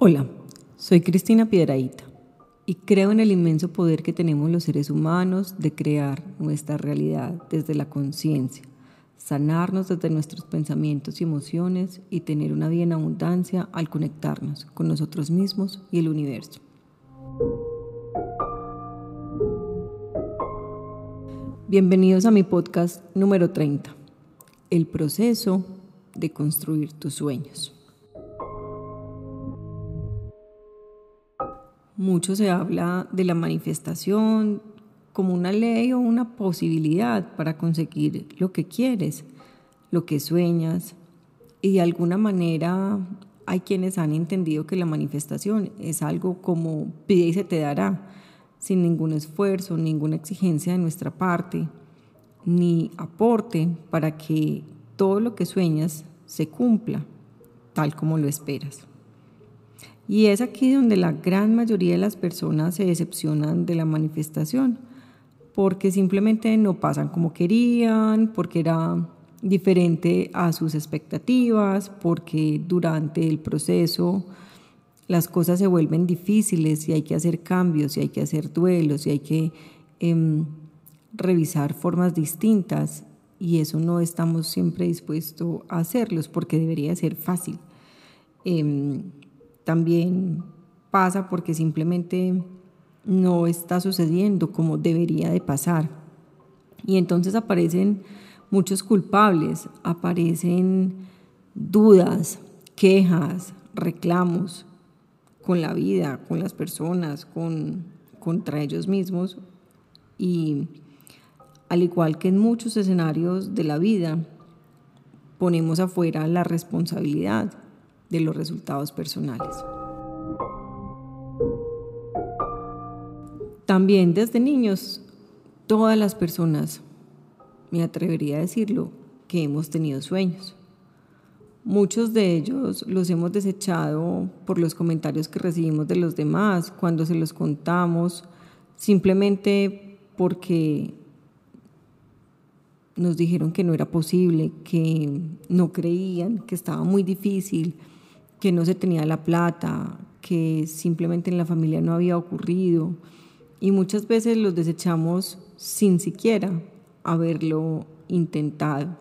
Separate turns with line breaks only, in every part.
Hola, soy Cristina Piedraíta y creo en el inmenso poder que tenemos los seres humanos de crear nuestra realidad desde la conciencia, sanarnos desde nuestros pensamientos y emociones y tener una vida en abundancia al conectarnos con nosotros mismos y el universo. Bienvenidos a mi podcast número 30, El proceso de construir tus sueños. Mucho se habla de la manifestación como una ley o una posibilidad para conseguir lo que quieres, lo que sueñas. Y de alguna manera hay quienes han entendido que la manifestación es algo como pide y se te dará, sin ningún esfuerzo, ninguna exigencia de nuestra parte, ni aporte para que todo lo que sueñas se cumpla tal como lo esperas. Y es aquí donde la gran mayoría de las personas se decepcionan de la manifestación, porque simplemente no pasan como querían, porque era diferente a sus expectativas, porque durante el proceso las cosas se vuelven difíciles y hay que hacer cambios y hay que hacer duelos y hay que em, revisar formas distintas y eso no estamos siempre dispuestos a hacerlos porque debería ser fácil. Em, también pasa porque simplemente no está sucediendo como debería de pasar. Y entonces aparecen muchos culpables, aparecen dudas, quejas, reclamos con la vida, con las personas, con, contra ellos mismos. Y al igual que en muchos escenarios de la vida, ponemos afuera la responsabilidad de los resultados personales. También desde niños, todas las personas, me atrevería a decirlo, que hemos tenido sueños. Muchos de ellos los hemos desechado por los comentarios que recibimos de los demás cuando se los contamos, simplemente porque nos dijeron que no era posible, que no creían, que estaba muy difícil, que no se tenía la plata, que simplemente en la familia no había ocurrido. Y muchas veces los desechamos sin siquiera haberlo intentado.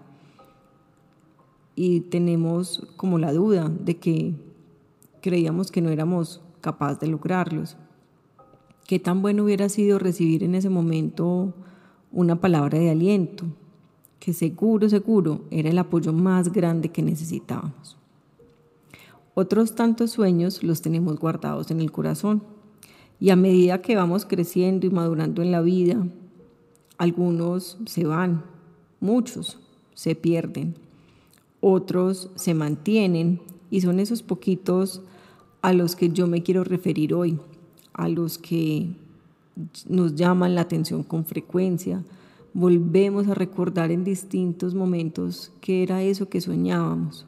Y tenemos como la duda de que creíamos que no éramos capaces de lograrlos. Qué tan bueno hubiera sido recibir en ese momento una palabra de aliento, que seguro, seguro era el apoyo más grande que necesitábamos. Otros tantos sueños los tenemos guardados en el corazón. Y a medida que vamos creciendo y madurando en la vida, algunos se van, muchos se pierden, otros se mantienen y son esos poquitos a los que yo me quiero referir hoy, a los que nos llaman la atención con frecuencia. Volvemos a recordar en distintos momentos qué era eso que soñábamos.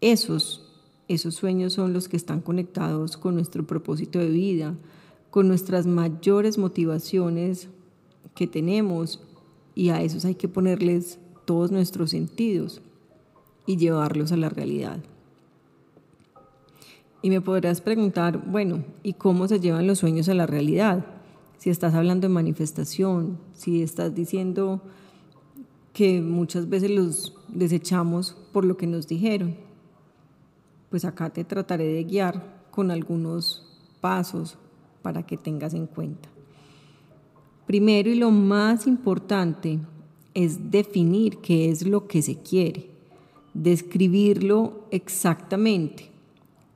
Esos esos sueños son los que están conectados con nuestro propósito de vida, con nuestras mayores motivaciones que tenemos y a esos hay que ponerles todos nuestros sentidos y llevarlos a la realidad. Y me podrás preguntar, bueno, ¿y cómo se llevan los sueños a la realidad? Si estás hablando de manifestación, si estás diciendo que muchas veces los desechamos por lo que nos dijeron pues acá te trataré de guiar con algunos pasos para que tengas en cuenta. Primero y lo más importante es definir qué es lo que se quiere, describirlo exactamente,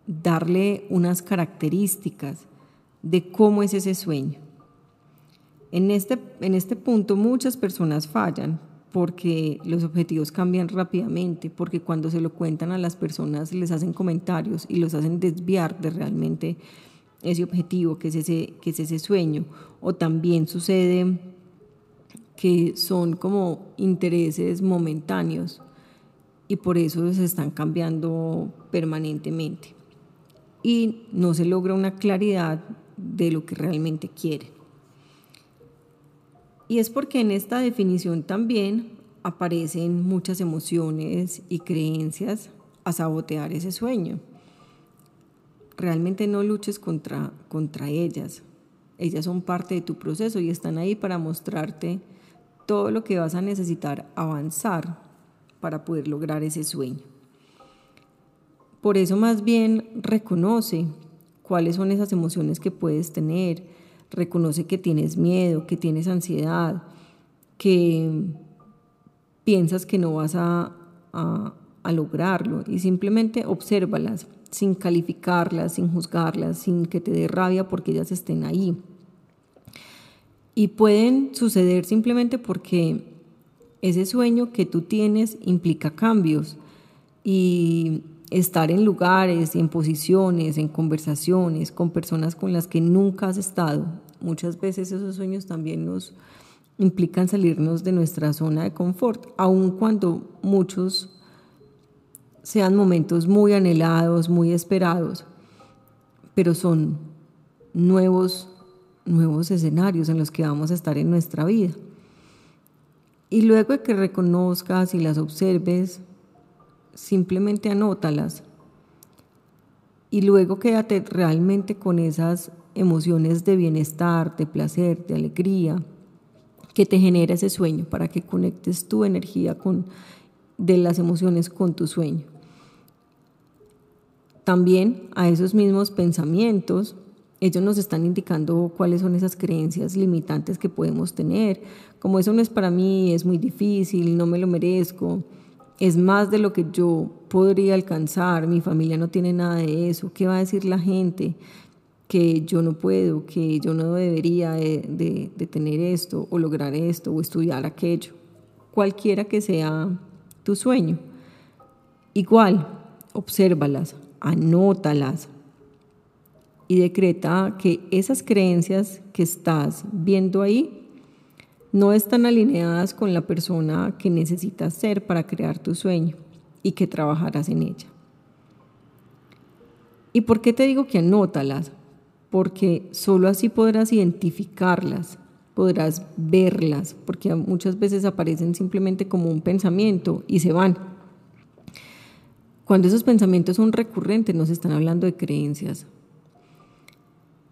darle unas características de cómo es ese sueño. En este, en este punto muchas personas fallan porque los objetivos cambian rápidamente, porque cuando se lo cuentan a las personas les hacen comentarios y los hacen desviar de realmente ese objetivo, que es ese, que es ese sueño. O también sucede que son como intereses momentáneos y por eso se están cambiando permanentemente. Y no se logra una claridad de lo que realmente quieren. Y es porque en esta definición también aparecen muchas emociones y creencias a sabotear ese sueño. realmente no luches contra, contra ellas. Ellas son parte de tu proceso y están ahí para mostrarte todo lo que vas a necesitar avanzar para poder lograr ese sueño. Por eso más bien reconoce cuáles son esas emociones que puedes tener, reconoce que tienes miedo, que tienes ansiedad, que piensas que no vas a, a, lograrlo y simplemente obsérvalas sin calificarlas, sin juzgarlas, sin que te dé rabia porque ellas estén ahí. Y pueden suceder simplemente porque ese sueño que tú tienes implica cambios y estar en lugares, en posiciones, en conversaciones con personas con las que nunca has estado. Muchas veces esos sueños también nos implican salirnos de nuestra zona de confort, aun cuando muchos sean momentos muy anhelados, muy esperados, pero son nuevos, nuevos escenarios en los que vamos a estar en nuestra vida. Y luego de que reconozcas y las observes, simplemente anótalas. Y luego quédate realmente con esas emociones de bienestar, de placer, de alegría, que te genera ese sueño, para que conectes tu energía con, de las emociones con tu sueño. También a esos mismos pensamientos, ellos nos están indicando cuáles son esas creencias limitantes que podemos tener, como eso no es para mí, es muy difícil, no me lo merezco, es más de lo que yo podría alcanzar, mi familia no tiene nada de eso, ¿qué va a decir la gente? Que yo no puedo, que yo no debería de, tener esto o lograr esto o estudiar aquello, cualquiera que sea tu sueño. Igual, obsérvalas, anótalas y decreta que esas creencias que estás viendo ahí no están alineadas con la persona que necesitas ser para crear tu sueño y que trabajarás en ella. ¿Y por qué te digo que anótalas? Porque solo así podrás identificarlas, podrás verlas, porque muchas veces aparecen simplemente como un pensamiento y se van. Cuando esos pensamientos son recurrentes, nos están hablando de creencias.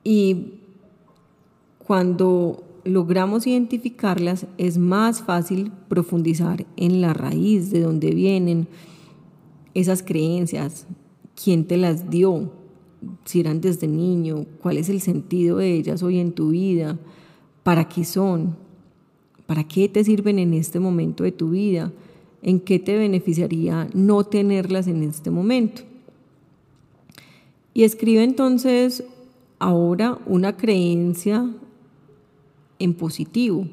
Y cuando logramos identificarlas, es más fácil profundizar en la raíz de donde vienen esas creencias, quién te las dio, si eran desde niño, cuál es el sentido de ellas hoy en tu vida, para qué son, para qué te sirven en este momento de tu vida, en qué te beneficiaría no tenerlas en este momento. Y escribe entonces ahora una creencia en positivo,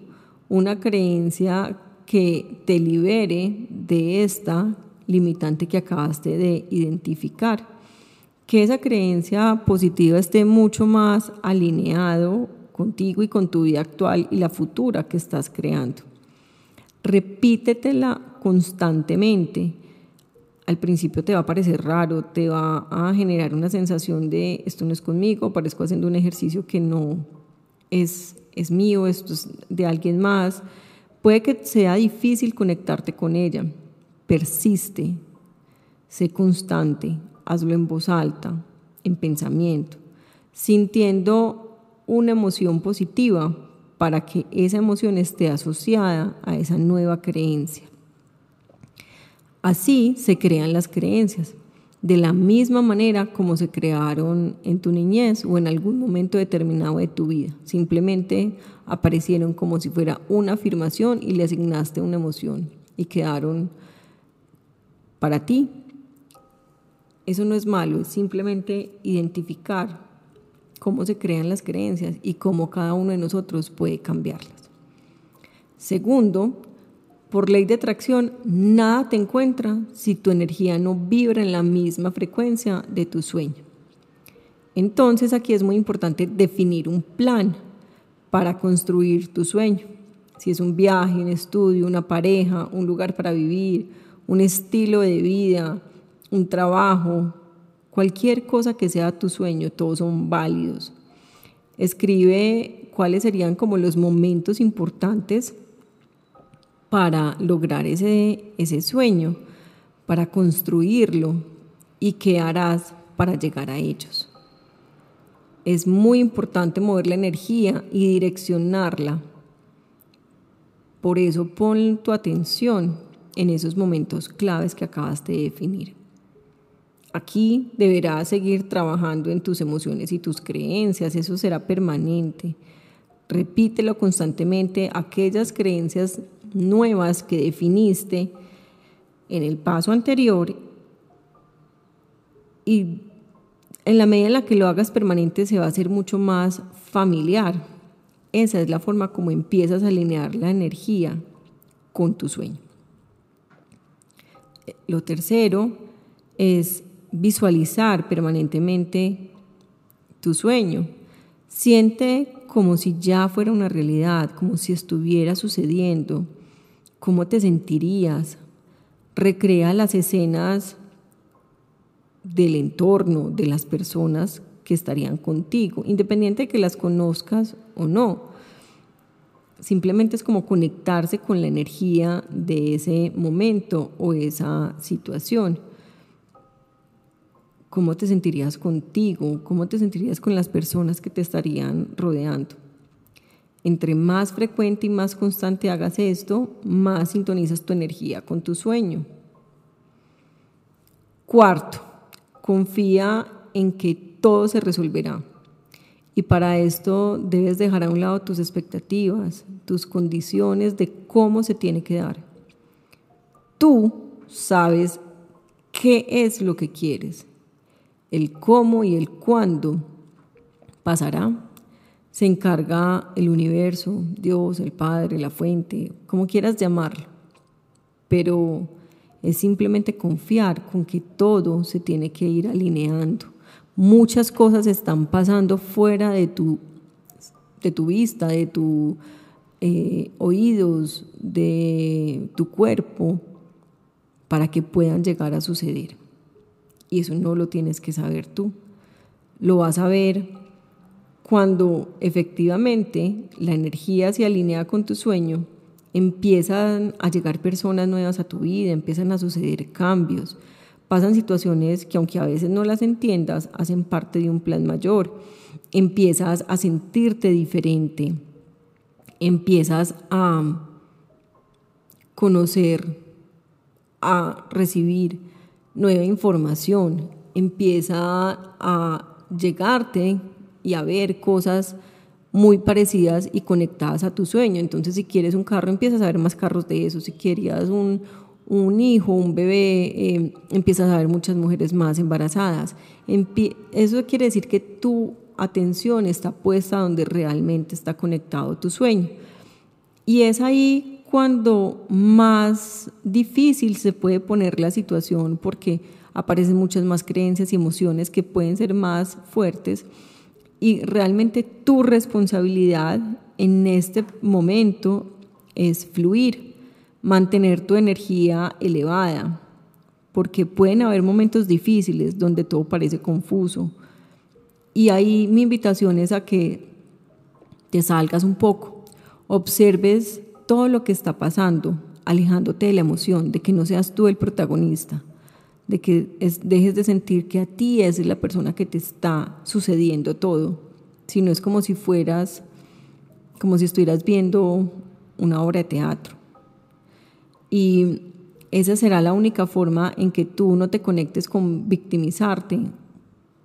una creencia que te libere de esta limitante que acabaste de identificar. Que esa creencia positiva esté mucho más alineado contigo y con tu vida actual y la futura que estás creando. Repítetela constantemente. Al principio te va a parecer raro, te va a generar una sensación de esto no es conmigo, parezco haciendo un ejercicio que no es es mío, esto es de alguien más. Puede que sea difícil conectarte con ella. Persiste, sé constante, hazlo en voz alta, en pensamiento, sintiendo una emoción positiva para que esa emoción esté asociada a esa nueva creencia. Así se crean las creencias de la misma manera como se crearon en tu niñez o en algún momento determinado de tu vida. Simplemente aparecieron como si fuera una afirmación y le asignaste una emoción y quedaron para ti. Eso no es malo, es simplemente identificar cómo se crean las creencias y cómo cada uno de nosotros puede cambiarlas. Segundo, por ley de atracción, nada te encuentra si tu energía no vibra en la misma frecuencia de tu sueño. Entonces aquí es muy importante definir un plan para construir tu sueño. Si es un viaje, un estudio, una pareja, un lugar para vivir, un estilo de vida, un trabajo, cualquier cosa que sea tu sueño, todos son válidos. Escribe cuáles serían como los momentos importantes para lograr ese, ese sueño, para construirlo y qué harás para llegar a ellos. es muy importante mover la energía y direccionarla. Por eso pon tu atención en esos momentos claves que acabas de definir. Aquí deberás seguir trabajando en tus emociones y tus creencias, eso será permanente. Repítelo constantemente, aquellas creencias nuevas que definiste en el paso anterior y en la medida en la que lo hagas permanente se va a hacer mucho más familiar. Esa es la forma como empiezas a alinear la energía con tu sueño. Lo tercero es visualizar permanentemente tu sueño. Siente como si ya fuera una realidad, como si estuviera sucediendo. ¿Cómo te sentirías? Recrea las escenas del entorno, de las personas que estarían contigo, independiente de que las conozcas o no. Simplemente es como conectarse con la energía de ese momento o esa situación. ¿Cómo te sentirías contigo? ¿Cómo te sentirías con las personas que te estarían rodeando? Entre más frecuente y más constante hagas esto, más sintonizas tu energía con tu sueño. Cuarto, confía en que todo se resolverá. Y para esto debes dejar a un lado tus expectativas, tus condiciones de cómo se tiene que dar. Tú sabes qué es lo que quieres. El cómo y el cuándo pasará. Se encarga el universo, Dios, el Padre, la fuente, como quieras llamarlo. Pero es simplemente confiar con que todo se tiene que ir alineando. Muchas cosas están pasando fuera de tu, de tu vista, de tus eh, oídos, de tu cuerpo, para que puedan llegar a suceder. Y eso no lo tienes que saber tú. Lo vas a ver cuando efectivamente la energía se alinea con tu sueño empiezan a llegar personas nuevas a tu vida, empiezan a suceder cambios, pasan situaciones que aunque a veces no las entiendas, hacen parte de un plan mayor, empiezas a sentirte diferente, empiezas a conocer, a recibir nueva información, empieza a llegarte y a ver cosas muy parecidas y conectadas a tu sueño. Entonces, si quieres un carro, empiezas a ver más carros de eso. Si querías un, hijo, un bebé, eh, empiezas a ver muchas mujeres más embarazadas. eso quiere decir que tu atención está puesta donde realmente está conectado tu sueño. Y es ahí cuando más difícil se puede poner la situación porque aparecen muchas más creencias y emociones que pueden ser más fuertes y realmente tu responsabilidad en este momento es fluir, mantener tu energía elevada, porque pueden haber momentos difíciles donde todo parece confuso. Y ahí mi invitación es a que te salgas un poco, observes todo lo que está pasando, alejándote de la emoción, de que no seas tú el protagonista de que dejes de sentir que a ti es la persona que te está sucediendo todo, sino es como si fueras, como si estuvieras viendo una obra de teatro. Y esa será la única forma en que tú no te conectes con victimizarte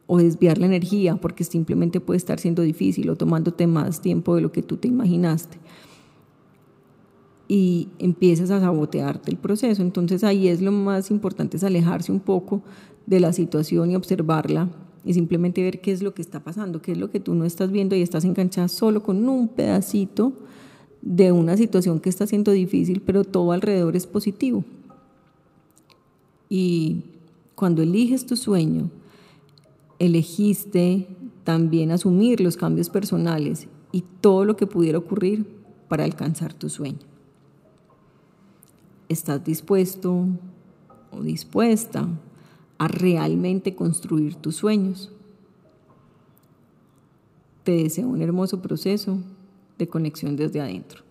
o desviar la energía, porque simplemente puede estar siendo difícil o tomándote más tiempo de lo que tú te imaginaste y empiezas a sabotearte el proceso. Entonces ahí es lo más importante, es alejarse un poco de la situación y observarla y simplemente ver qué es lo que está pasando, qué es lo que tú no estás viendo y estás enganchada solo con un pedacito de una situación que está siendo difícil, pero todo alrededor es positivo. Y cuando eliges tu sueño, elegiste también asumir los cambios personales y todo lo que pudiera ocurrir para alcanzar tu sueño. ¿Estás dispuesto o dispuesta a realmente construir tus sueños? Te deseo un hermoso proceso de conexión desde adentro.